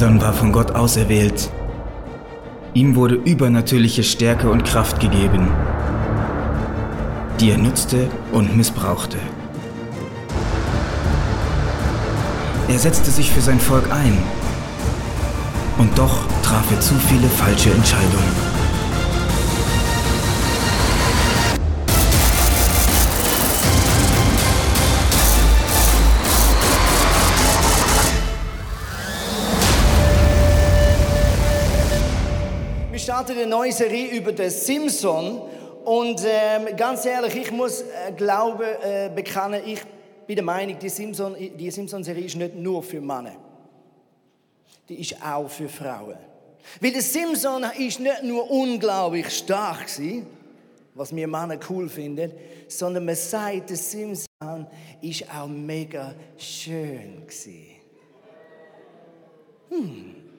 Simson war von Gott auserwählt. Ihm wurde übernatürliche Stärke und Kraft gegeben, die er nutzte und missbrauchte. Er setzte sich für sein Volk ein. Und doch traf er zu viele falsche Entscheidungen. Startet eine neue Serie über den Simpson. Und ähm, ganz ehrlich, ich muss äh, glauben, äh, bekennen, ich bin der Meinung, die Simpson-Serie die Simpson ist nicht nur für Männer. Die ist auch für Frauen. Weil der Simpson ist nicht nur unglaublich stark gewesen, was wir Männer cool finden, sondern man sagt, der Simpson ist auch mega schön gewesen. Hm.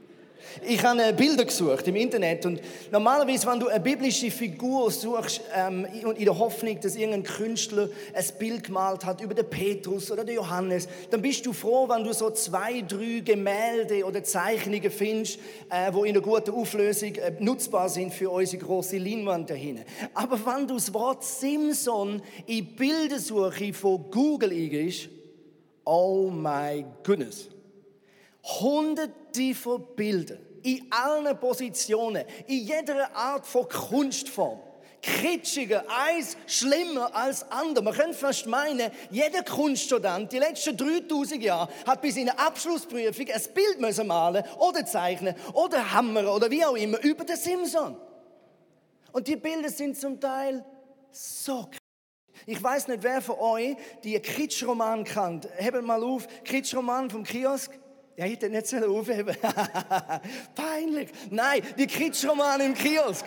Ich habe äh, Bilder gesucht im Internet und normalerweise, wenn du eine biblische Figur suchst ähm, in der Hoffnung, dass irgendein Künstler ein Bild gemalt hat über den Petrus oder den Johannes, dann bist du froh, wenn du so zwei, drei Gemälde oder Zeichnungen findest, äh, wo in einer guten Auflösung äh, nutzbar sind für unsere große Leinwand dahin. Aber wenn du das Wort Simpson in Bildersuche von Google eingibst, oh my goodness. 100 tiefer bilden. In allen Positionen, in jeder Art von Kunstform. Kitschiger, eins schlimmer als andere. Man könnte fast meinen, jeder Kunststudent die letzten 3000 Jahre hat bis in eine Abschlussprüfung ein Bild müssen malen oder zeichnen oder hammern oder wie auch immer über den Simpson. Und die Bilder sind zum Teil so krass. Ich weiß nicht, wer von euch die Kitschroman kennt. Hebel mal auf, Kitschroman vom Kiosk. Ja, ich hätte nicht so aufheben Peinlich. Nein, die Kitschromane im Kiosk.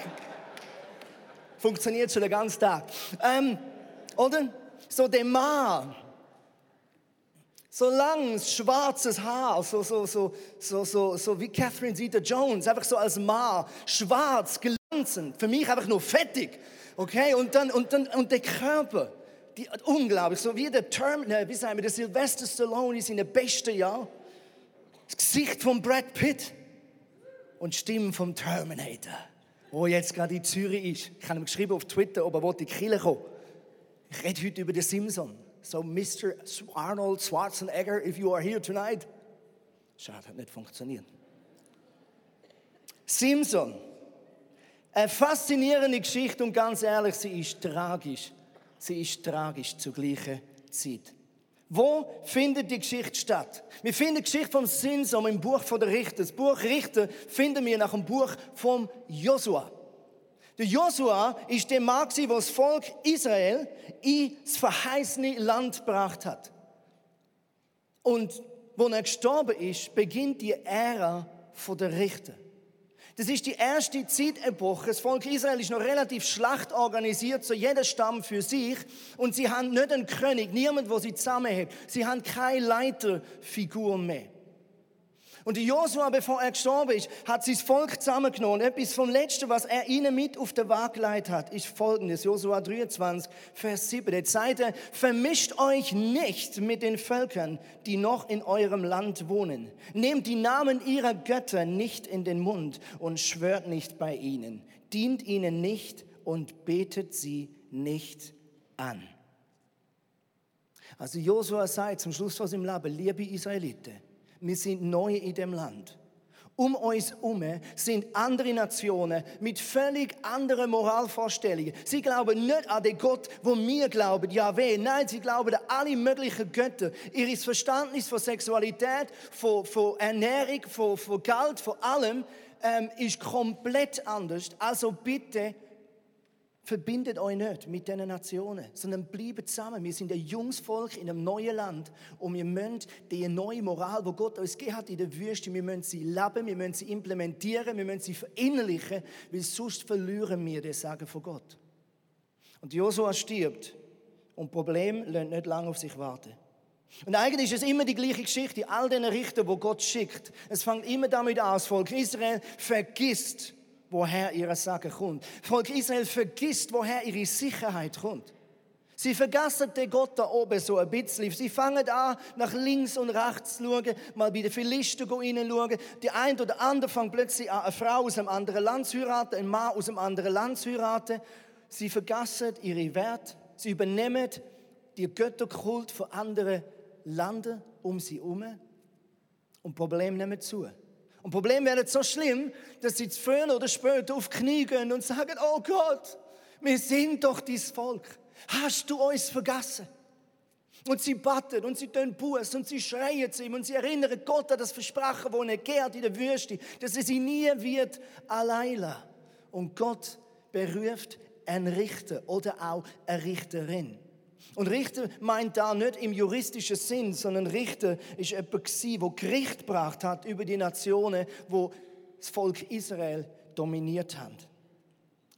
Funktioniert schon den ganzen Tag. Ähm, oder? So der Mann. So langes, schwarzes Haar, so, so, so, so, so, so wie Catherine Zeta-Jones, einfach so als Mann, schwarz, glänzend, für mich einfach nur fettig, okay? Und dann, und dann, und der Körper, die, unglaublich, so wie der Term, wie sagen wir, der Sylvester Stallone ist in der besten Jahr. Das Gesicht von Brad Pitt und Stimmen vom Terminator, wo jetzt gerade in Zürich ist. Ich habe ihm geschrieben auf Twitter, ob er in die Kirche kommen Ich rede heute über den Simpson. So, Mr. Arnold Schwarzenegger, if you are here tonight. Schade, hat nicht funktioniert. Simpson. Eine faszinierende Geschichte und ganz ehrlich, sie ist tragisch. Sie ist tragisch zur gleichen Zeit. Wo findet die Geschichte statt? Wir finden die Geschichte vom Simson im Buch von der Richter. Das Buch Richter finden wir nach dem Buch vom Josua. Der Josua ist der Mann, der das Volk Israel ins verheißene Land gebracht hat. Und wo er gestorben ist, beginnt die Ära der Richter. Das ist die erste Zeitepoche. Das Volk Israel ist noch relativ schlacht organisiert, so jeder Stamm für sich. Und sie haben nicht einen König, niemand, wo sie zusammenhält. Sie haben keine Leiterfigur mehr. Und Josua, bevor er gestorben ist, hat sein Volk zusammengenommen. Etwas vom Letzten, was er ihnen mit auf den Weg geleitet hat, ist folgendes. Josua 23, Vers 7. Der er, vermischt euch nicht mit den Völkern, die noch in eurem Land wohnen. Nehmt die Namen ihrer Götter nicht in den Mund und schwört nicht bei ihnen. Dient ihnen nicht und betet sie nicht an. Also Josua sagt zum Schluss von seinem Leben, liebe Israeliten, wir sind neu in dem Land. Um uns herum sind andere Nationen mit völlig anderen Moralvorstellungen. Sie glauben nicht an den Gott, wo wir glauben, Yahweh. Nein, sie glauben an alle möglichen Götter. Ihr Verständnis von Sexualität, von, von Ernährung, von, von Geld, von allem ähm, ist komplett anders. Also bitte Verbindet euch nicht mit diesen Nationen, sondern bleibt zusammen. Wir sind ein junges Volk in einem neuen Land und wir müssen die neue Moral, die Gott uns gegeben hat in der Wüste, wir müssen sie leben, wir müssen sie implementieren, wir müssen sie verinnerlichen, weil sonst verlieren wir das Sagen von Gott. Und Josua stirbt und Problem lässt nicht lange auf sich warten. Und eigentlich ist es immer die gleiche Geschichte, all den Richter, wo Gott schickt. Es fängt immer damit an, das Volk Israel vergisst, woher ihre Sache kommt. Volk Israel vergisst, woher ihre Sicherheit kommt. Sie vergessen den Gott da oben so ein bisschen. Sie fangen an, nach links und rechts zu schauen, mal bei den Philisten hineinschauen. Die ein oder andere fängt plötzlich an, eine Frau aus einem anderen Land zu heiraten, einen Mann aus einem anderen Land zu heiraten. Sie vergessen ihre Werte. Sie übernehmen die Götterkult von anderen Ländern um sie herum. Und Probleme nehmen zu. Und Probleme werden so schlimm, dass sie früher oder später auf die Knie gehen und sagen, oh Gott, wir sind doch dein Volk. Hast du uns vergessen? Und sie batten und sie tun Buß und sie schreien zu ihm und sie erinnern Gott an das Versprechen, wo er gehrt in der Wüste, dass er sie nie wird allein Und Gott beruft einen Richter oder auch eine Richterin. Und Richter meint da nicht im juristischen Sinn, sondern Richter ist jemand der Gericht gebracht hat über die Nationen, wo das Volk Israel dominiert hat.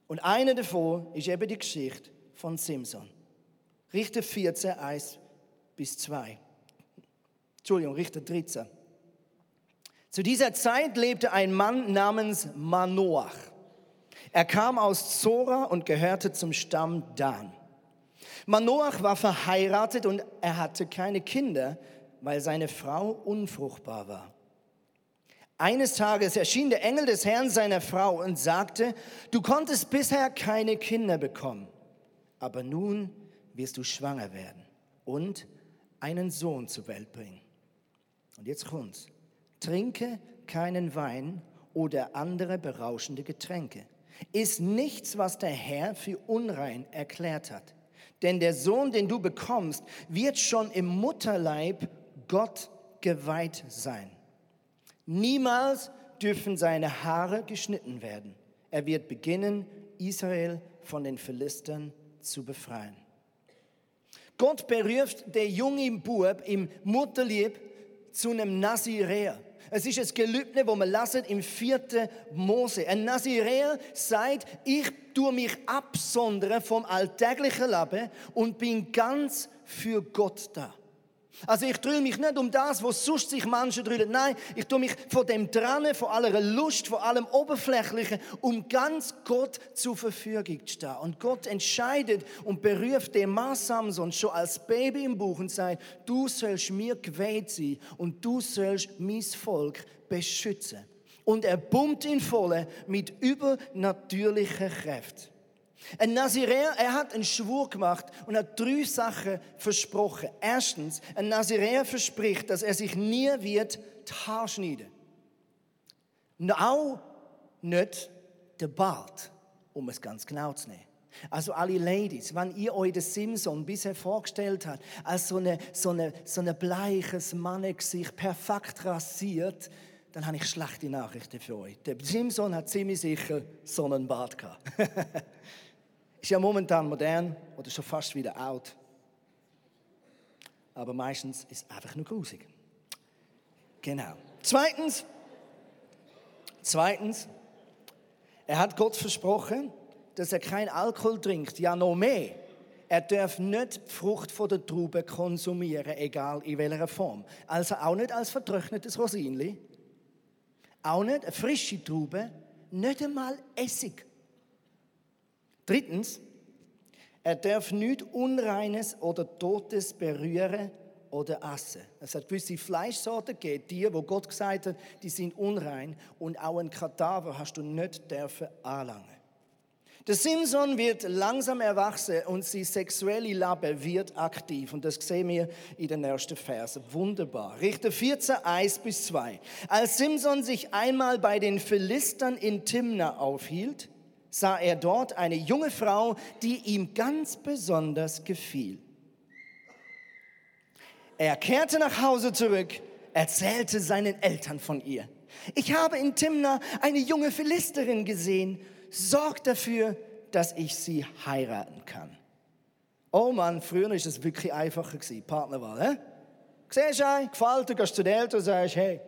Und eine davon ist eben die Geschichte von Simson. Richter 14, 1 bis 2. Entschuldigung, Richter 13. Zu dieser Zeit lebte ein Mann namens Manoach. Er kam aus Zora und gehörte zum Stamm Dan. Manoach war verheiratet und er hatte keine Kinder, weil seine Frau unfruchtbar war. Eines Tages erschien der Engel des Herrn seiner Frau und sagte, du konntest bisher keine Kinder bekommen, aber nun wirst du schwanger werden und einen Sohn zur Welt bringen. Und jetzt kommt's. Trinke keinen Wein oder andere berauschende Getränke. Ist nichts, was der Herr für unrein erklärt hat. Denn der Sohn, den du bekommst, wird schon im Mutterleib Gott geweiht sein. Niemals dürfen seine Haare geschnitten werden. Er wird beginnen, Israel von den Philistern zu befreien. Gott beruft der junge Bub im Mutterlieb zu einem Naziräer. Es ist ein Gelübde, wo man lasset im vierten Mose. Ein Naziräer sagt, ich tue mich absondern vom alltäglichen Leben und bin ganz für Gott da. Also ich drülle mich nicht um das, was sonst sich Menschen drüllen. Nein, ich tue mich von dem Trennen, von aller Lust, von allem Oberflächlichen, um ganz Gott zur Verfügung zu stehen. Und Gott entscheidet und beruft den Mann Samson schon als Baby im Buch und sagt, du sollst mir gewählt sein und du sollst mein Volk beschützen. Und er pumpt ihn voll mit übernatürlicher Kraft. Ein Naziräer, er hat einen Schwur gemacht und hat drei Sachen versprochen. Erstens, ein Naziräer verspricht, dass er sich nie wird die Haare schneiden. Auch nicht der Bart, um es ganz genau zu nehmen. Also alle Ladies, wenn ihr euch den Simson bisher vorgestellt habt, als so ein so eine, so eine bleiches Mannengesicht, perfekt rasiert, dann habe ich schlechte Nachrichten für euch. Der Simson hat ziemlich sicher so einen Bart gehabt. Ist ja momentan modern oder schon fast wieder out. Aber meistens ist es einfach nur grusig. Genau. Zweitens, zweitens, er hat Gott versprochen, dass er kein Alkohol trinkt, ja noch mehr. Er darf nicht die Frucht von der Traube konsumieren, egal in welcher Form. Also auch nicht als vertrocknetes Rosinli, auch nicht eine frische Traube, nicht einmal Essig. Drittens, er darf nichts Unreines oder Totes berühren oder essen. Es hat gewisse Fleischsorten gegeben, die, wo Gott gesagt hat, die sind unrein und auch ein Kadaver hast du nicht dürfen anlangen. Der Simson wird langsam erwachsen und sein sexuelle Leben wird aktiv. Und das sehen wir in den ersten Versen. Wunderbar. Richter 14, 1 bis 2. Als Simson sich einmal bei den Philistern in Timna aufhielt, sah er dort eine junge Frau, die ihm ganz besonders gefiel. Er kehrte nach Hause zurück, erzählte seinen Eltern von ihr. Ich habe in Timna eine junge Philisterin gesehen. Sorgt dafür, dass ich sie heiraten kann. Oh Mann, früher war es wirklich einfacher Partnerwahl. He? Siehst du gefällt dir, gehst zu den Eltern und sagst, hey,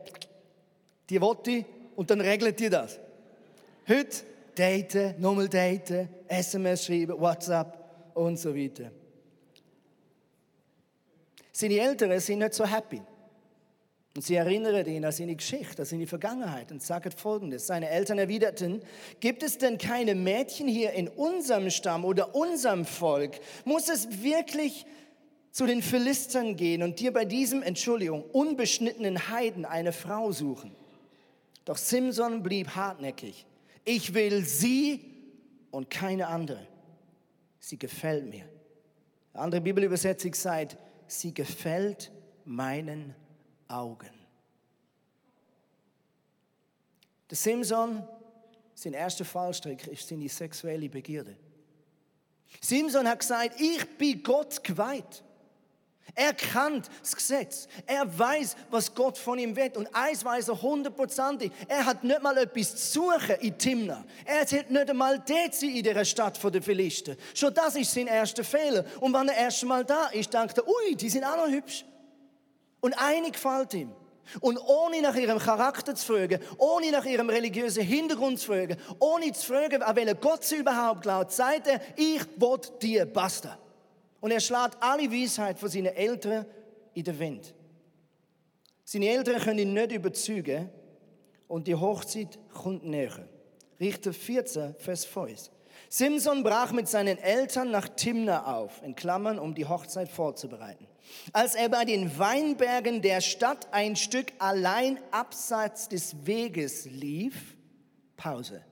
die wollte ich und dann regelt ihr das. Heute daten, nochmal daten, SMS schreiben, WhatsApp und so weiter. Seine Eltern sind nicht so happy. Und sie erinnern ihn an seine Geschichte, an seine Vergangenheit und sagen folgendes. Seine Eltern erwiderten, gibt es denn keine Mädchen hier in unserem Stamm oder unserem Volk? Muss es wirklich zu den Philistern gehen und dir bei diesem, Entschuldigung, unbeschnittenen Heiden eine Frau suchen? Doch Simson blieb hartnäckig. Ich will sie und keine andere. Sie gefällt mir. Eine andere Bibelübersetzung sagt, sie gefällt meinen Augen. Der Simson, sein erster Fallstrick ist seine sexuelle Begierde. Simson hat gesagt, ich bin Gott geweiht. Er kennt das Gesetz. Er weiß, was Gott von ihm will. Und eins weiß er hundertprozentig. Er hat nicht mal etwas zu suchen in Timna. Er hat nicht einmal dort in der Stadt der Philister. Schon das ist sein erster Fehler. Und wenn er erst mal da ist, denkt er, ui, die sind auch noch hübsch. Und eine gefällt ihm. Und ohne nach ihrem Charakter zu fragen, ohne nach ihrem religiösen Hintergrund zu fragen, ohne zu fragen, an welchen Gott sie überhaupt glaubt, sagt er, ich will dir basta. Und er schlägt alle Weisheit von seinen Eltern in den Wind. Seine Eltern können ihn nicht überzeugen und die Hochzeit kommt näher. Richter 14, Vers 5. Simson brach mit seinen Eltern nach Timna auf, in Klammern, um die Hochzeit vorzubereiten. Als er bei den Weinbergen der Stadt ein Stück allein abseits des Weges lief, Pause,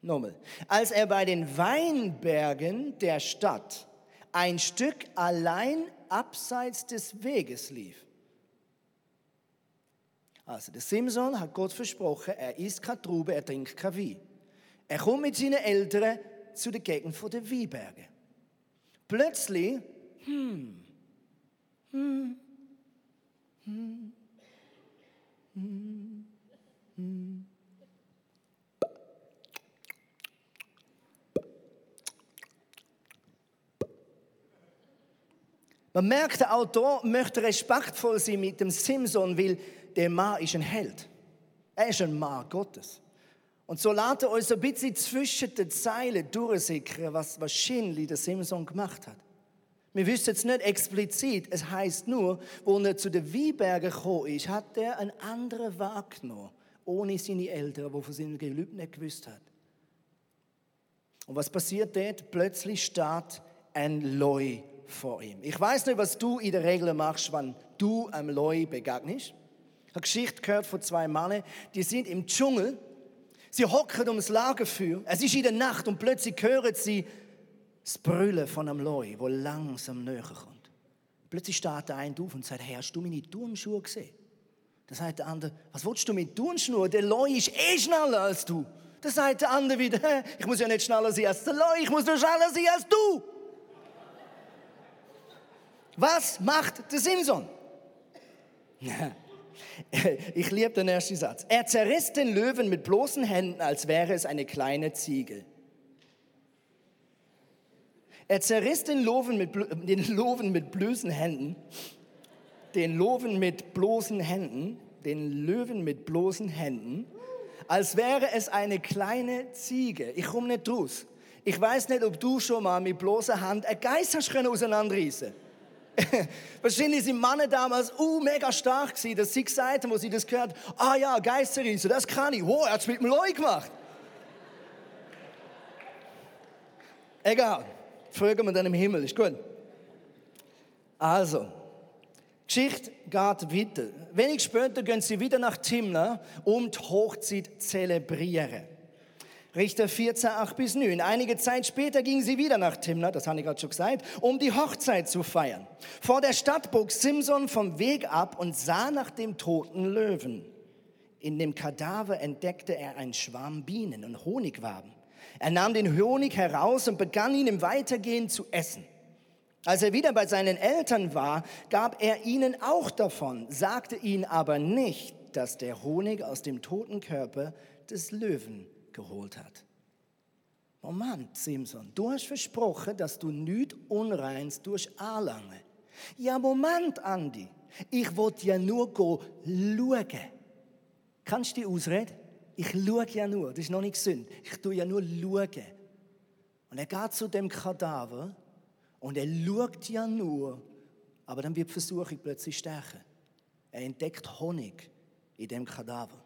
nochmal. Als er bei den Weinbergen der Stadt ein Stück allein abseits des Weges lief. Also der Simson hat Gott versprochen, er isst keine Trauben, er trinkt kein Wein. Er kommt mit seinen Eltern zu der Gegend der Weinberge. Plötzlich, hm, hm, hm, hm. Man merkt, der Autor möchte respektvoll sein mit dem Simson, weil der Mann ist ein Held. Er ist ein Mann Gottes. Und so lässt er uns ein bisschen zwischen den Zeilen durchsickern, was wahrscheinlich der Simson gemacht hat. Wir wissen jetzt nicht explizit, es heißt nur, wo er zu den Weinbergen gekommen ist, hat er einen anderen Weg genommen, ohne seine Eltern, die von seinem Gelübde nicht gewusst hat. Und was passiert dort? Plötzlich steht ein Leu vor ihm. Ich weiß nicht, was du in der Regel machst, wenn du einem Leu begegnest. Ich habe eine Geschichte gehört von zwei Männern, die sind im Dschungel, sie hocken ums Lagerfeuer, es ist in der Nacht und plötzlich hören sie das Brüllen von einem Leu, wo langsam näher kommt. Plötzlich steht der eine auf und sagt, hey, hast du meine Turnschuhe gesehen? Dann sagt der andere, was willst du mit Turnschuhen? Der Leu ist eh schneller als du. Dann sagt der andere wieder, ich muss ja nicht schneller sein als der Leu, ich muss nur schneller sein als du. Was macht der Simson? Ich liebe den ersten Satz. Er zerriss den Löwen mit bloßen Händen, als wäre es eine kleine Ziege. Er zerriss den Löwen mit, den Löwen mit bloßen Händen, den Löwen mit bloßen Händen, den Löwen mit bloßen Händen, als wäre es eine kleine Ziege. Ich komme nicht raus. Ich weiß nicht, ob du schon mal mit bloßer Hand ein Geist hast können auseinanderreißen. Wahrscheinlich sind Männer damals uh, mega stark gewesen, dass sie gesagt haben, wo sie das gehört ah ja, Geisterreißen, das kann ich. Wow, er hat es mit dem Leu gemacht. Egal. Fragen wir dann im Himmel, ist gut. Also, Geschichte geht weiter. Wenig später gehen sie wieder nach Timna, um die Hochzeit zu zelebrieren. Richter 14, 8 bis 9. Einige Zeit später gingen sie wieder nach Timna, das habe ich gerade schon gesagt, um die Hochzeit zu feiern. Vor der Stadt bog Simson vom Weg ab und sah nach dem toten Löwen. In dem Kadaver entdeckte er einen Schwarm Bienen und Honigwaben. Er nahm den Honig heraus und begann ihn im Weitergehen zu essen. Als er wieder bei seinen Eltern war, gab er ihnen auch davon, sagte ihnen aber nicht, dass der Honig aus dem toten Körper des Löwen geholt hat. Moment, Simson, du hast versprochen, dass du nichts Unreins durch anlangen. Ja, Moment, Andi, ich wollte ja nur schauen. Kannst du die ausreden? Ich schaue ja nur, das ist noch nicht Sinn. Ich tue ja nur schauen. Und er geht zu dem Kadaver und er schaut ja nur, aber dann wird die Versuchung plötzlich stärker. Er entdeckt Honig in dem Kadaver.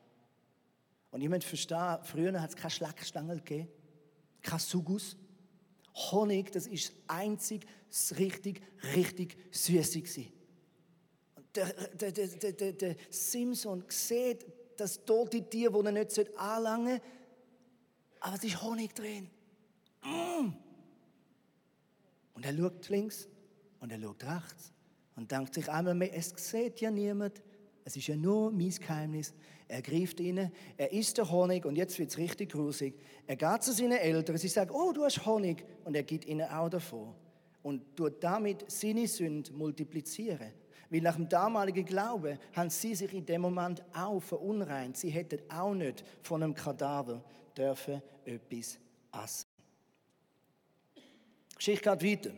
Und müsst verstehen, früher hat es keine Schlackstange gegeben, kein Sugus. Honig, das ist einzig richtig, richtig süße gewesen. Der, der, der, der, Simson sieht das tote Tier, das er nicht anlangen sollte, aber es ist Honig drin. Mm. Und er schaut links und er schaut rechts und denkt sich einmal mehr, es sieht ja niemand, es ist ja nur mein Geheimnis. Er greift rein, er isst den Honig und jetzt wird es richtig grusig. Er geht zu seinen Eltern, sie sagen, oh, du hast Honig und er gibt ihnen auch davon und tut damit seine Sünde multiplizieren. Weil nach dem damaligen Glauben haben sie sich in dem Moment auch verunreint. Sie hätten auch nicht von einem Kadaver dürfen etwas essen. Geschichte geht weiter.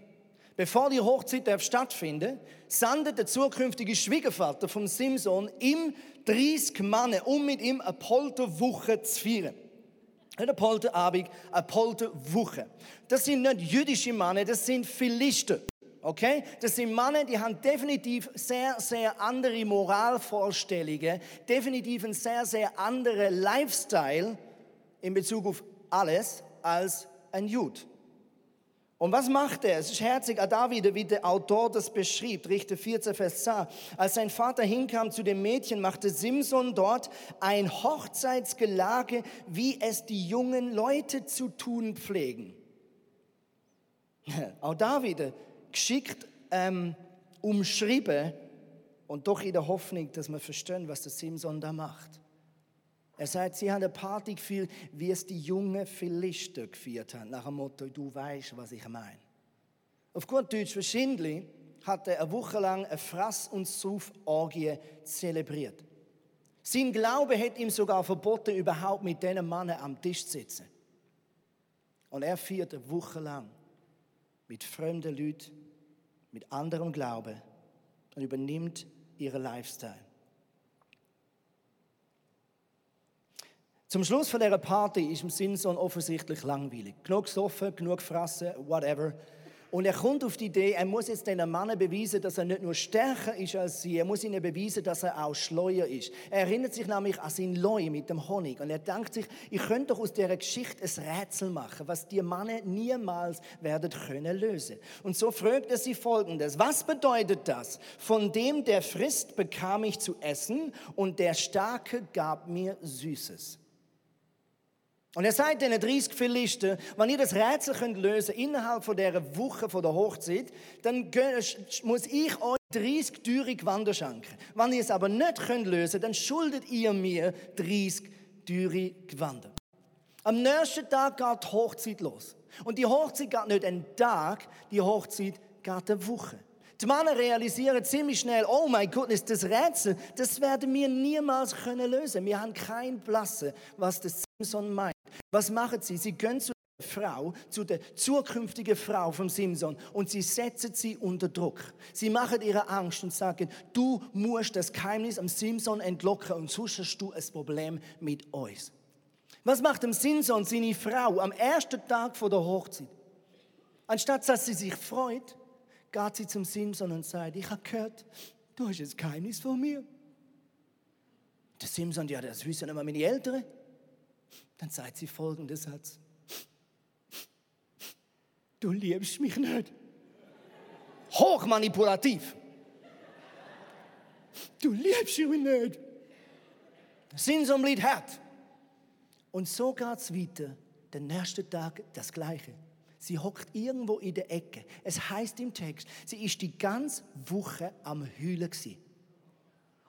Bevor die Hochzeit stattfindet, sandet der zukünftige Schwiegervater von Simson ihm 30 Männer, um mit ihm eine Polterwoche zu feiern. Nicht eine Polterabend, eine Polterwoche. Das sind nicht jüdische Männer, das sind Philister. Okay? Das sind Männer, die haben definitiv sehr, sehr andere Moralvorstellungen, definitiv einen sehr, sehr anderen Lifestyle in Bezug auf alles als ein Jude. Und was macht er? Es ist herzig, da wieder, wie der Autor das beschrieb, Richter 14, Vers 10. Als sein Vater hinkam zu dem Mädchen, machte Simson dort ein Hochzeitsgelage, wie es die jungen Leute zu tun pflegen. Auch da wieder geschickt ähm, umschrieben und doch in der Hoffnung, dass wir verstehen, was der Simson da macht. Er sagt, sie haben eine Party geführt, wie es die jungen Philister geführt haben, nach dem Motto, du weißt, was ich meine. Auf gut Deutsch, wahrscheinlich hat er eine Woche lang eine Frass- und Sauforgie zelebriert. Sein Glaube hat ihm sogar verboten, überhaupt mit diesen Männern am Tisch zu sitzen. Und er führt eine Woche lang mit fremden Leuten, mit anderem Glauben und übernimmt ihren Lifestyle. Zum Schluss von dieser Party ist im Simson offensichtlich langweilig. Genug gesoffen, genug gefressen, whatever. Und er kommt auf die Idee, er muss jetzt den Männern beweisen, dass er nicht nur stärker ist als sie, er muss ihnen beweisen, dass er auch schleuer ist. Er erinnert sich nämlich an sein Leu mit dem Honig und er denkt sich, ich könnte doch aus dieser Geschichte ein Rätsel machen, was die Männer niemals werden können lösen. Und so fragt er sie folgendes, was bedeutet das? Von dem, der frisst, bekam ich zu essen und der Starke gab mir Süßes. Und er sagt den 30 Philister, wenn ihr das Rätsel könnt lösen innerhalb von dieser Woche von der Hochzeit, dann muss ich euch 30 teure Gewänder schenken. Wenn ihr es aber nicht könnt lösen, dann schuldet ihr mir 30 teure Gewänder. Am nächsten Tag geht die Hochzeit los. Und die Hochzeit geht nicht einen Tag, die Hochzeit geht eine Woche. Die Männer realisieren ziemlich schnell, oh mein Gott, das Rätsel, das werden wir niemals können lösen. Wir haben kein Blasse, was das Simson meint. Was machen sie? Sie gehen zu der Frau, zu der zukünftigen Frau vom Simson und sie setzen sie unter Druck. Sie machen ihre Angst und sagen, du musst das Geheimnis am Simson entlocken und sonst hast du ein Problem mit uns. Was macht dem Simson seine Frau am ersten Tag vor der Hochzeit? Anstatt dass sie sich freut, geht sie zum Simson und sagt, ich habe gehört, du hast ein Geheimnis von mir. Der Simson, ja, das wissen immer meine Eltern. Dann sagt sie folgenden Satz. Du liebst mich nicht. Hochmanipulativ. Du liebst mich nicht. Simson blieb hart. Und so geht es weiter. Den nächsten Tag das Gleiche. Sie hockt irgendwo in der Ecke. Es heißt im Text, sie ist die ganze Woche am Heulen gewesen.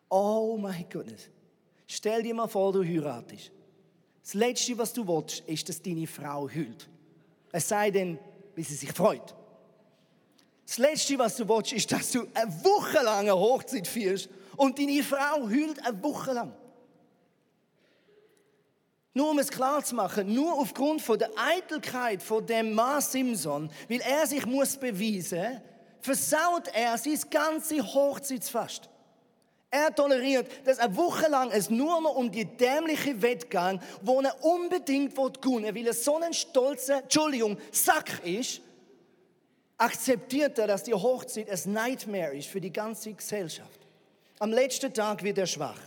Oh mein Gott. Stell dir mal vor, du heiratest. Das Letzte, was du willst, ist, dass deine Frau heult. Es sei denn, wie sie sich freut. Das Letzte, was du willst, ist, dass du eine Woche lang eine Hochzeit führst und deine Frau heult eine Woche lang. Nur um es klar zu machen, nur aufgrund von der Eitelkeit von dem Mann Simson, weil er sich muss beweisen, versaut er sein ganze Hochzeitsfest. Er toleriert, dass eine Woche lang es nur noch um die dämliche Wettgang, wo er unbedingt gewinnen will, weil er so ein stolzer, Entschuldigung, Sack ist, akzeptiert er, dass die Hochzeit ein Nightmare ist für die ganze Gesellschaft. Am letzten Tag wird er schwach.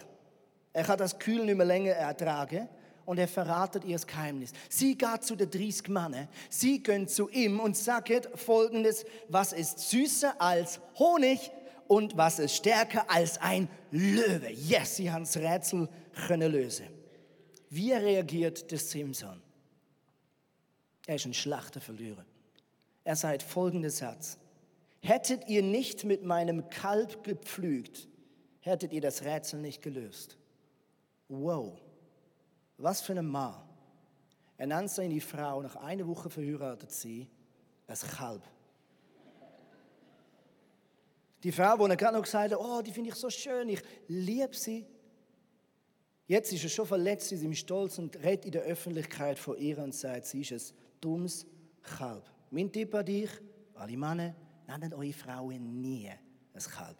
Er kann das Kühl nicht mehr länger ertragen und er verratet ihr das Geheimnis. Sie geht zu den 30 Männern, sie gehen zu ihm und sagen folgendes, was ist süßer als Honig und was ist stärker als ein Löwe. Yes, sie haben das Rätsel können lösen. Wie reagiert der Simson? Er ist ein Schlachterverlierer. Er sagt folgenden Satz. Hättet ihr nicht mit meinem Kalb gepflügt, hättet ihr das Rätsel nicht gelöst. Wow, was für ein Mann. Er nennt seine Frau, nach einer Woche verheiratet sie, als Kalb. Die Frau, die er gerade noch gesagt hat, oh, die finde ich so schön, ich liebe sie. Jetzt ist er schon verletzt in seinem Stolz und redet in der Öffentlichkeit von ihr und sagt, sie ist ein dummes Kalb. Mein Tipp an dich, alle Männer, nennt eure Frauen nie ein Kalb.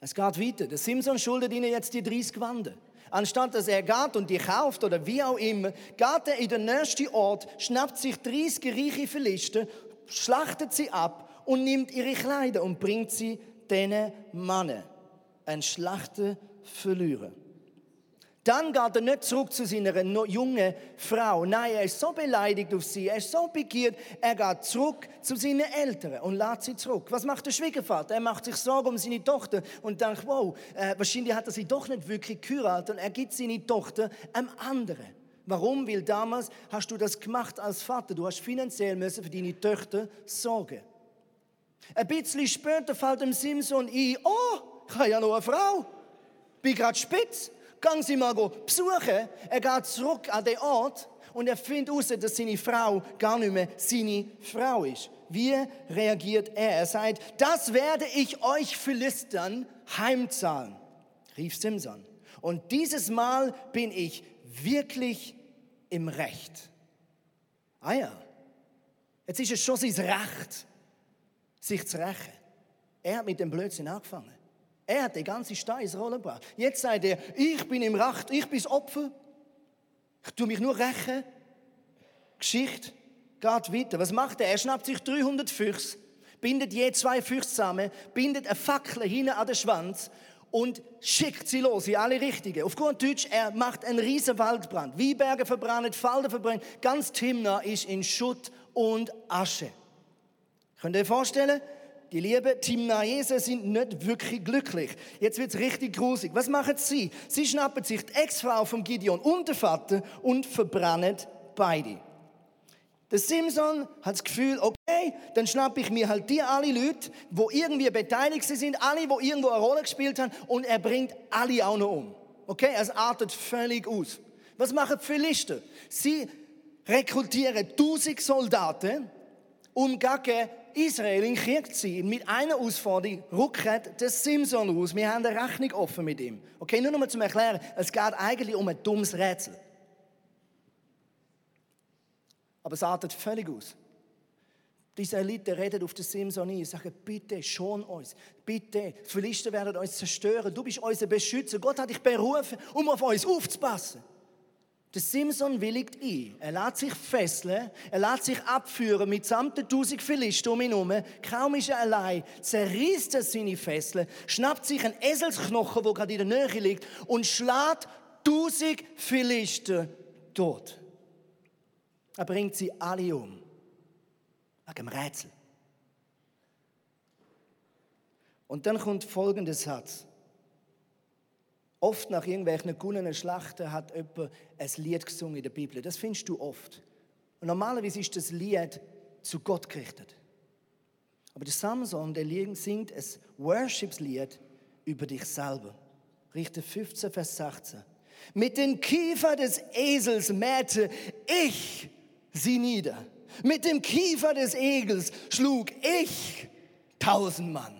Es geht weiter. Der Simson schuldet ihnen jetzt die 30 Wande. Anstatt dass er geht und die kauft oder wie auch immer, geht er in den nächsten Ort, schnappt sich 30 reiche Philister, schlachtet sie ab und nimmt ihre Kleider und bringt sie diesen Mannen. Ein Schlachter verlieren. Dann geht er nicht zurück zu seiner jungen Frau. Nein, er ist so beleidigt auf sie, er ist so begiert, er geht zurück zu seinen Eltern und lädt sie zurück. Was macht der Schwiegervater? Er macht sich Sorgen um seine Tochter und denkt, wow, äh, wahrscheinlich hat er sie doch nicht wirklich geheiratet und er gibt seine Tochter einem anderen. Warum? Weil damals hast du das gemacht als Vater. Du hast finanziell müssen für deine Töchter sorgen. Ein bisschen später fällt dem Simson ein, oh, ich habe ja noch eine Frau. Bin gerade spitz Gang sie mal besuchen. Er geht zurück an den Ort und er findet heraus, dass seine Frau gar nicht mehr seine Frau ist. Wie reagiert er? Er sagt, das werde ich euch Philistern heimzahlen, rief Simson. Und dieses Mal bin ich wirklich im Recht. Ah ja, jetzt ist es schon sein Recht, sich zu rächen. Er hat mit dem Blödsinn angefangen. Er hat die ganze Steinsrolle gebracht. Jetzt sagt er, ich bin im Recht, ich bin das Opfer. Ich tue mich nur rächen. Geschichte geht weiter. Was macht er? Er schnappt sich 300 Füchse, bindet je zwei Füchse zusammen, bindet eine Fackel hinten an den Schwanz und schickt sie los in alle Richtungen. Auf gut Deutsch, er macht einen riesen Waldbrand. Wieberge verbrannt, Falden verbrannt, ganz Timna ist in Schutt und Asche. Könnt ihr euch vorstellen? Die lieben Timnaesen sind nicht wirklich glücklich. Jetzt wird es richtig grusig. Was machen sie? Sie schnappen sich die Ex-Frau von Gideon und den Vater und verbrennen beide. Der Simson hat das Gefühl, okay, dann schnappe ich mir halt die alle Leute, wo irgendwie beteiligt sind, alle, wo irgendwo eine Rolle gespielt haben, und er bringt alle auch noch um. Okay, es artet völlig aus. Was machen die Philister? Sie rekrutieren 1000 Soldaten, um gegen Israel in Krieg sein, mit einer Ausforderung, rückt der Simson aus. Wir haben eine Rechnung offen mit ihm. Okay, nur noch mal zum Erklären, es geht eigentlich um ein dummes Rätsel. Aber es artet völlig aus. Diese Elite redet auf den Simson ein, sagen, bitte schon uns, bitte, die Philister werden uns zerstören, du bist unser Beschützer, Gott hat dich berufen, um auf uns aufzupassen. Der Simson willigt ein. Er lässt sich fesseln, er lässt sich abführen mit samt der tausend Philister um ihn herum. Kaum ist er allein, zerreißt er seine Fesseln, schnappt sich einen Eselsknochen, der gerade in der Nähe liegt, und schlägt tausend Philister tot. Er bringt sie alle um. Wegen dem Rätsel. Und dann kommt folgender Satz. Oft nach irgendwelchen gewonnenen Schlachten hat jemand ein Lied gesungen in der Bibel. Das findest du oft. Und normalerweise ist das Lied zu Gott gerichtet. Aber der Samson, der singt ein Worshipslied über dich selber. Richter 15, Vers 16. Mit dem Kiefer des Esels mähte ich sie nieder. Mit dem Kiefer des Egels schlug ich tausend Mann.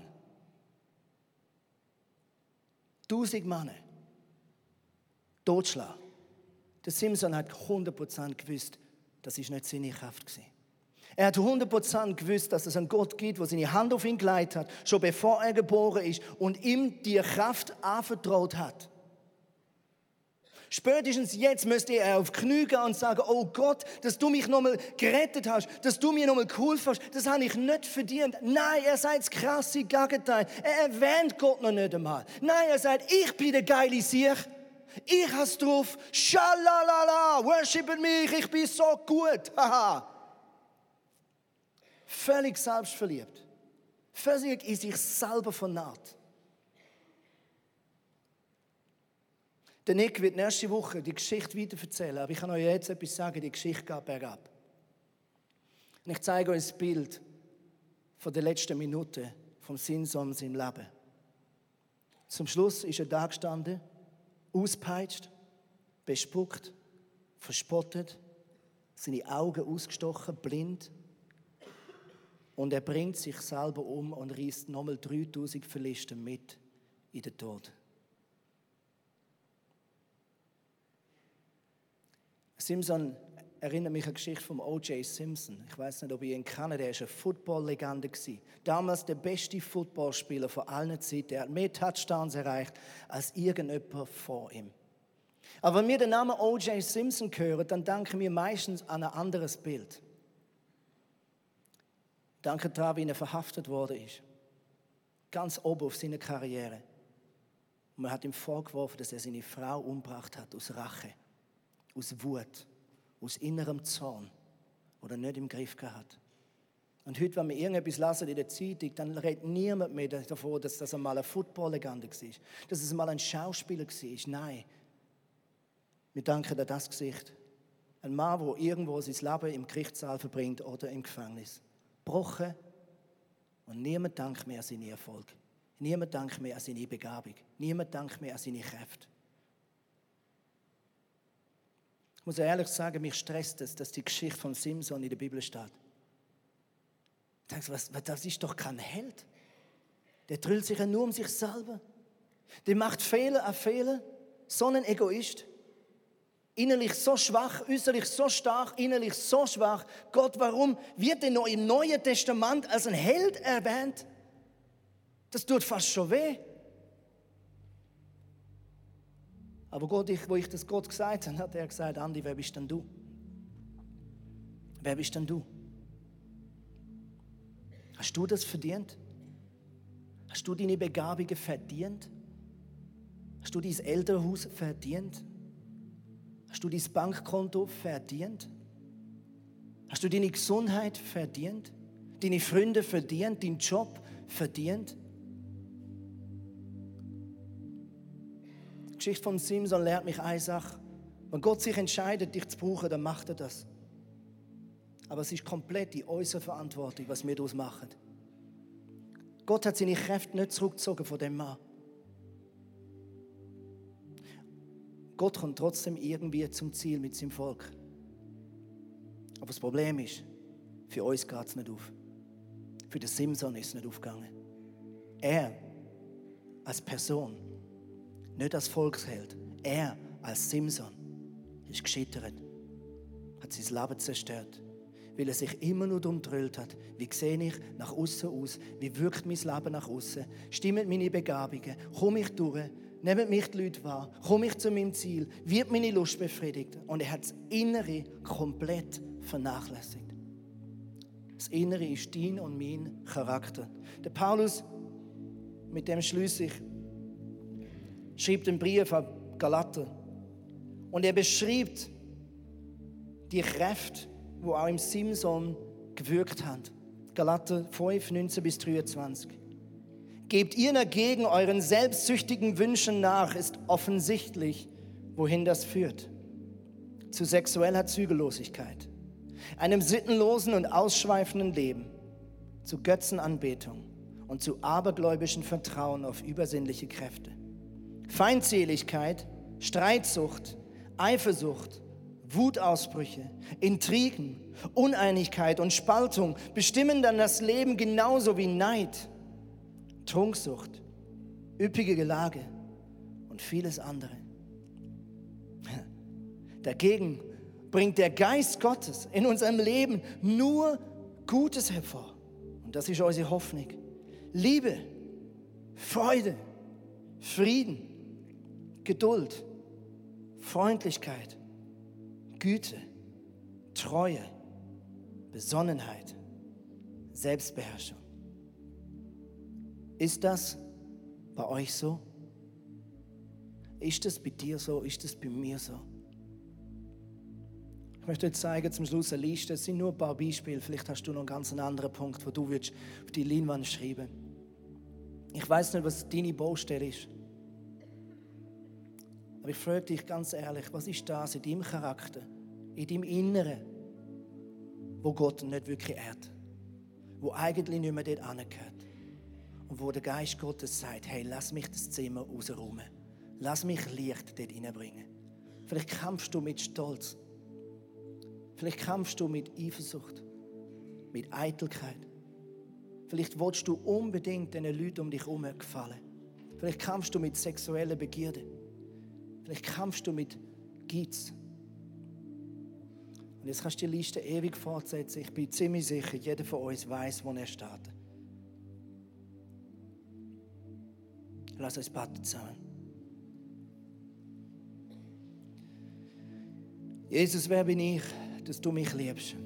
Tausend Männer. Totschlag. Der Simson hat 100% gewusst, das ist nicht seine Kraft gewesen. Er hat 100% gewusst, dass es einen Gott gibt, der seine Hand auf ihn geleitet hat, schon bevor er geboren ist und ihm die Kraft anvertraut hat. Spätestens jetzt müsste er auf Knie gehen und sagen, oh Gott, dass du mich nochmal gerettet hast, dass du mir nochmal geholfen hast, das habe ich nicht verdient. Nein, er sagt das krasse Gegenteil. Er erwähnt Gott noch nicht einmal. Nein, er sagt, ich bin der geile Sieg. Ich has drauf. Schalalala, worshipen mich, ich bin so gut. Haha. Völlig selbstverliebt. Völlig in sich selber vernarrt. Der Nick wird nächste Woche die Geschichte weiter erzählen, aber ich kann euch jetzt etwas sagen, die Geschichte geht bergab. Und ich zeige euch ein Bild von der letzten Minute vom in seinem Leben. Zum Schluss ist er da gestanden, auspeitscht, bespuckt, verspottet, seine Augen ausgestochen, blind. Und er bringt sich selber um und reißt nochmal 3000 Verlisten mit in den Tod. Simpson erinnert mich an die Geschichte von O.J. Simpson. Ich weiß nicht, ob ihr ihn kennt. Der war eine Football-Legende. Damals der beste Footballspieler von allen Zeiten. Er hat mehr Touchdowns erreicht als irgendjemand vor ihm. Aber wenn wir den Namen O.J. Simpson hören, dann denken wir meistens an ein anderes Bild. Danke daran, wie er verhaftet worden ist. Ganz oben auf seiner Karriere. Und man hat ihm vorgeworfen, dass er seine Frau umgebracht hat aus Rache aus Wut, aus innerem Zorn oder nicht im Griff gehabt. Und heute, wenn wir irgendetwas lesen in der Zeitung, dann redet niemand mehr davon, dass das einmal ein Football-Legende war, dass es einmal ein Schauspieler war. Nein. Wir danken an das Gesicht. Ein Mann, der irgendwo sein Leben im Gerichtssaal verbringt oder im Gefängnis. Brochen. Und niemand dankt mehr an seinen Erfolg. Niemand dankt mehr an seine Begabung. Niemand dankt mehr an seine Kräfte. Ich muss ehrlich sagen, mich stresst es, dass die Geschichte von Simson in der Bibel steht. Ich denke, was, das ist doch kein Held. Der drüllt sich ja nur um sich selber. Der macht Fehler an Fehler. So ein Egoist. Innerlich so schwach, äußerlich so stark, innerlich so schwach. Gott, warum wird er noch im Neuen Testament als ein Held erwähnt? Das tut fast schon weh. Aber Gott, ich, wo ich das Gott gesagt habe, hat er gesagt, Andi, wer bist denn du? Wer bist denn du? Hast du das verdient? Hast du deine Begabungen verdient? Hast du dein Elternhaus verdient? Hast du dein Bankkonto verdient? Hast du deine Gesundheit verdient? Deine Freunde verdient? Deinen Job verdient? Geschichte von Simson lehrt mich eine Sache. Wenn Gott sich entscheidet, dich zu brauchen, dann macht er das. Aber es ist komplett die äußere Verantwortung, was wir daraus machen. Gott hat seine Kräfte nicht zurückgezogen von dem Mann. Gott kommt trotzdem irgendwie zum Ziel mit seinem Volk. Aber das Problem ist, für uns geht es nicht auf. Für den Simson ist es nicht aufgegangen. Er als Person nicht als Volksheld. Er als Simson ist gescheitert, hat sein Leben zerstört, weil er sich immer nur darum drüllt hat, wie sehe ich nach außen aus, wie wirkt mein Leben nach außen, stimmen meine Begabungen, komme ich durch, nehmen mich die Leute wahr, komme ich zu meinem Ziel, wird meine Lust befriedigt und er hat das Innere komplett vernachlässigt. Das Innere ist dein und mein Charakter. Der Paulus, mit dem schließe ich, schrieb den Brief an Galater. Und er beschreibt die Kräfte, wo auch im Simson gewirkt haben. Galater 5, 19 bis 23. Gebt ihr dagegen euren selbstsüchtigen Wünschen nach, ist offensichtlich, wohin das führt. Zu sexueller Zügellosigkeit, einem sittenlosen und ausschweifenden Leben, zu Götzenanbetung und zu abergläubischem Vertrauen auf übersinnliche Kräfte. Feindseligkeit, Streitsucht, Eifersucht, Wutausbrüche, Intrigen, Uneinigkeit und Spaltung bestimmen dann das Leben genauso wie Neid, Trunksucht, üppige Gelage und vieles andere. Dagegen bringt der Geist Gottes in unserem Leben nur Gutes hervor. Und das ist unsere Hoffnung. Liebe, Freude, Frieden, Geduld, Freundlichkeit, Güte, Treue, Besonnenheit, Selbstbeherrschung. Ist das bei euch so? Ist das bei dir so? Ist das bei mir so? Ich möchte euch zeigen zum Schluss eine Liste. Es sind nur ein paar Beispiele. Vielleicht hast du noch einen ganz anderen Punkt, wo du auf die Leinwand schreiben Ich weiß nicht, was deine Baustelle ist. Aber ich frage dich ganz ehrlich, was ist das in deinem Charakter, in deinem Inneren, wo Gott nicht wirklich ehrt? Wo eigentlich nicht mehr dort angehört? Und wo der Geist Gottes sagt, hey, lass mich das Zimmer rausräumen. Lass mich Licht dort hineinbringen. Vielleicht kämpfst du mit Stolz. Vielleicht kämpfst du mit Eifersucht, mit Eitelkeit. Vielleicht willst du unbedingt den Leuten um dich herum gefallen. Vielleicht kämpfst du mit sexueller Begierde. Vielleicht kämpfst du mit Geiz. Und jetzt kannst du die Liste ewig fortsetzen. Ich bin ziemlich sicher, jeder von uns weiß, wo er steht. Lass uns beten zusammen. Jesus, wer bin ich? dass du mich liebst?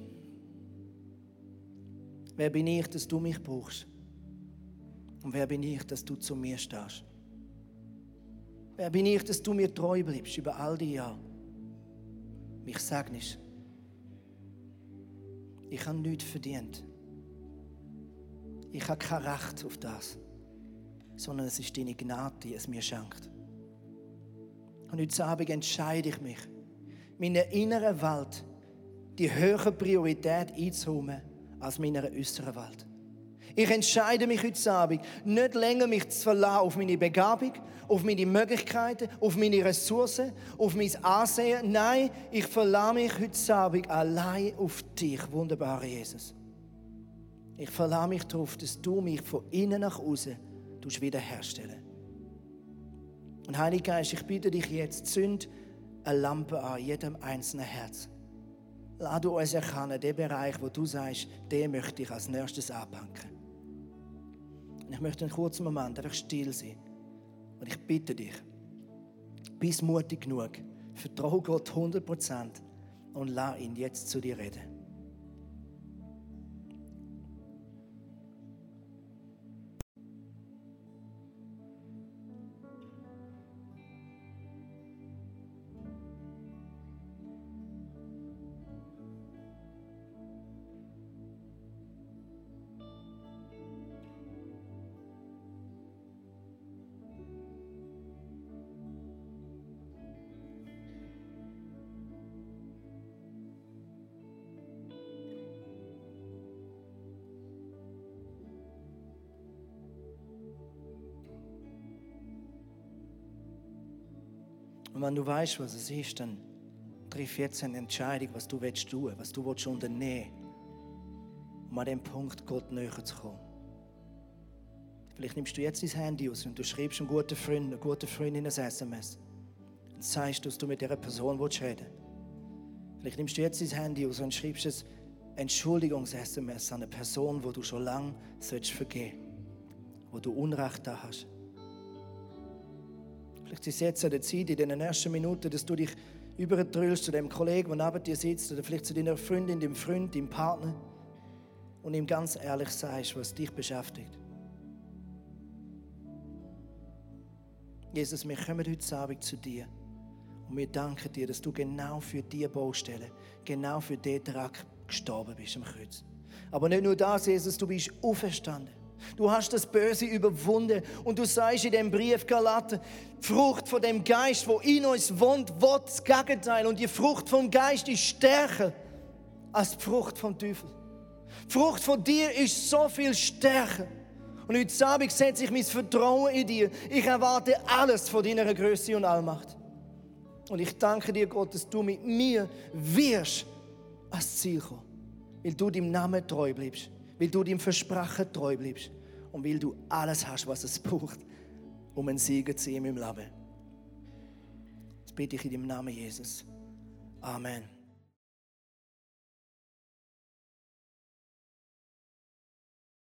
Wer bin ich, dass du mich brauchst? Und wer bin ich, dass du zu mir stehst? Wer bin ich, dass du mir treu bleibst über all die Jahre? Mich segnest. Ich habe nichts verdient. Ich habe kein Recht auf das, sondern es ist deine Gnade, die es mir schenkt. Und heute Abend entscheide ich mich, meine innere Welt die höhere Priorität einzuholen als meiner äußeren Welt. Ich entscheide mich heute Abend, nicht länger mich zu verlassen auf meine Begabung, auf meine Möglichkeiten, auf meine Ressourcen, auf mein Ansehen. Nein, ich verlasse mich heute Abend allein auf dich, wunderbarer Jesus. Ich verlasse mich darauf, dass du mich von innen nach außen wiederherstellen Und Heiliger Geist, ich bitte dich jetzt, zünd eine Lampe an jedem einzelnen Herz. Lass du uns erkennen, den Bereich, wo du sagst, den möchte ich als nächstes anpacken. Und ich möchte einen kurzen Moment einfach still sein. Und ich bitte dich, bist mutig genug, vertraue Gott 100% und lass ihn jetzt zu dir reden. Und wenn du weißt, was es ist, dann triff jetzt eine Entscheidung, was du willst tun, was du willst unternehmen, um an dem Punkt Gott näher zu kommen. Vielleicht nimmst du jetzt dein Handy aus und du schreibst einem guten Freund, einer guten Freundin ein SMS und sagst, dass du mit dieser Person reden willst Vielleicht nimmst du jetzt dein Handy aus und schreibst ein Entschuldigungs-SMS an eine Person, wo du schon lange vergeben sollst, wo du Unrecht da hast. Vielleicht ist es jetzt an der Zeit, in den ersten Minuten, dass du dich übertrüllst zu dem Kollegen, der neben dir sitzt, oder vielleicht zu deiner Freundin, dem Freund, dem Partner und ihm ganz ehrlich sagst, was dich beschäftigt. Jesus, wir kommen heute Abend zu dir und wir danken dir, dass du genau für diese Baustelle, genau für diesen Trag gestorben bist am Kreuz. Aber nicht nur das, Jesus, du bist auferstanden. Du hast das Böse überwunden und du sagst in dem Brief Galater, Frucht von dem Geist, wo in uns wohnt, wird das Gegenteil. Und die Frucht vom Geist ist stärker als die Frucht vom Teufel. Die Frucht von dir ist so viel stärker. Und heute Abend setze ich mein Vertrauen in dir. Ich erwarte alles von deiner Größe und Allmacht. Und ich danke dir, Gott, dass du mit mir wirst ans Ziel kommen, weil du deinem Namen treu bleibst weil du deinem Versprechen treu bleibst und weil du alles hast, was es braucht, um ein Sieger zu sein im Leben. Das bitte ich in dem Namen Jesus. Amen.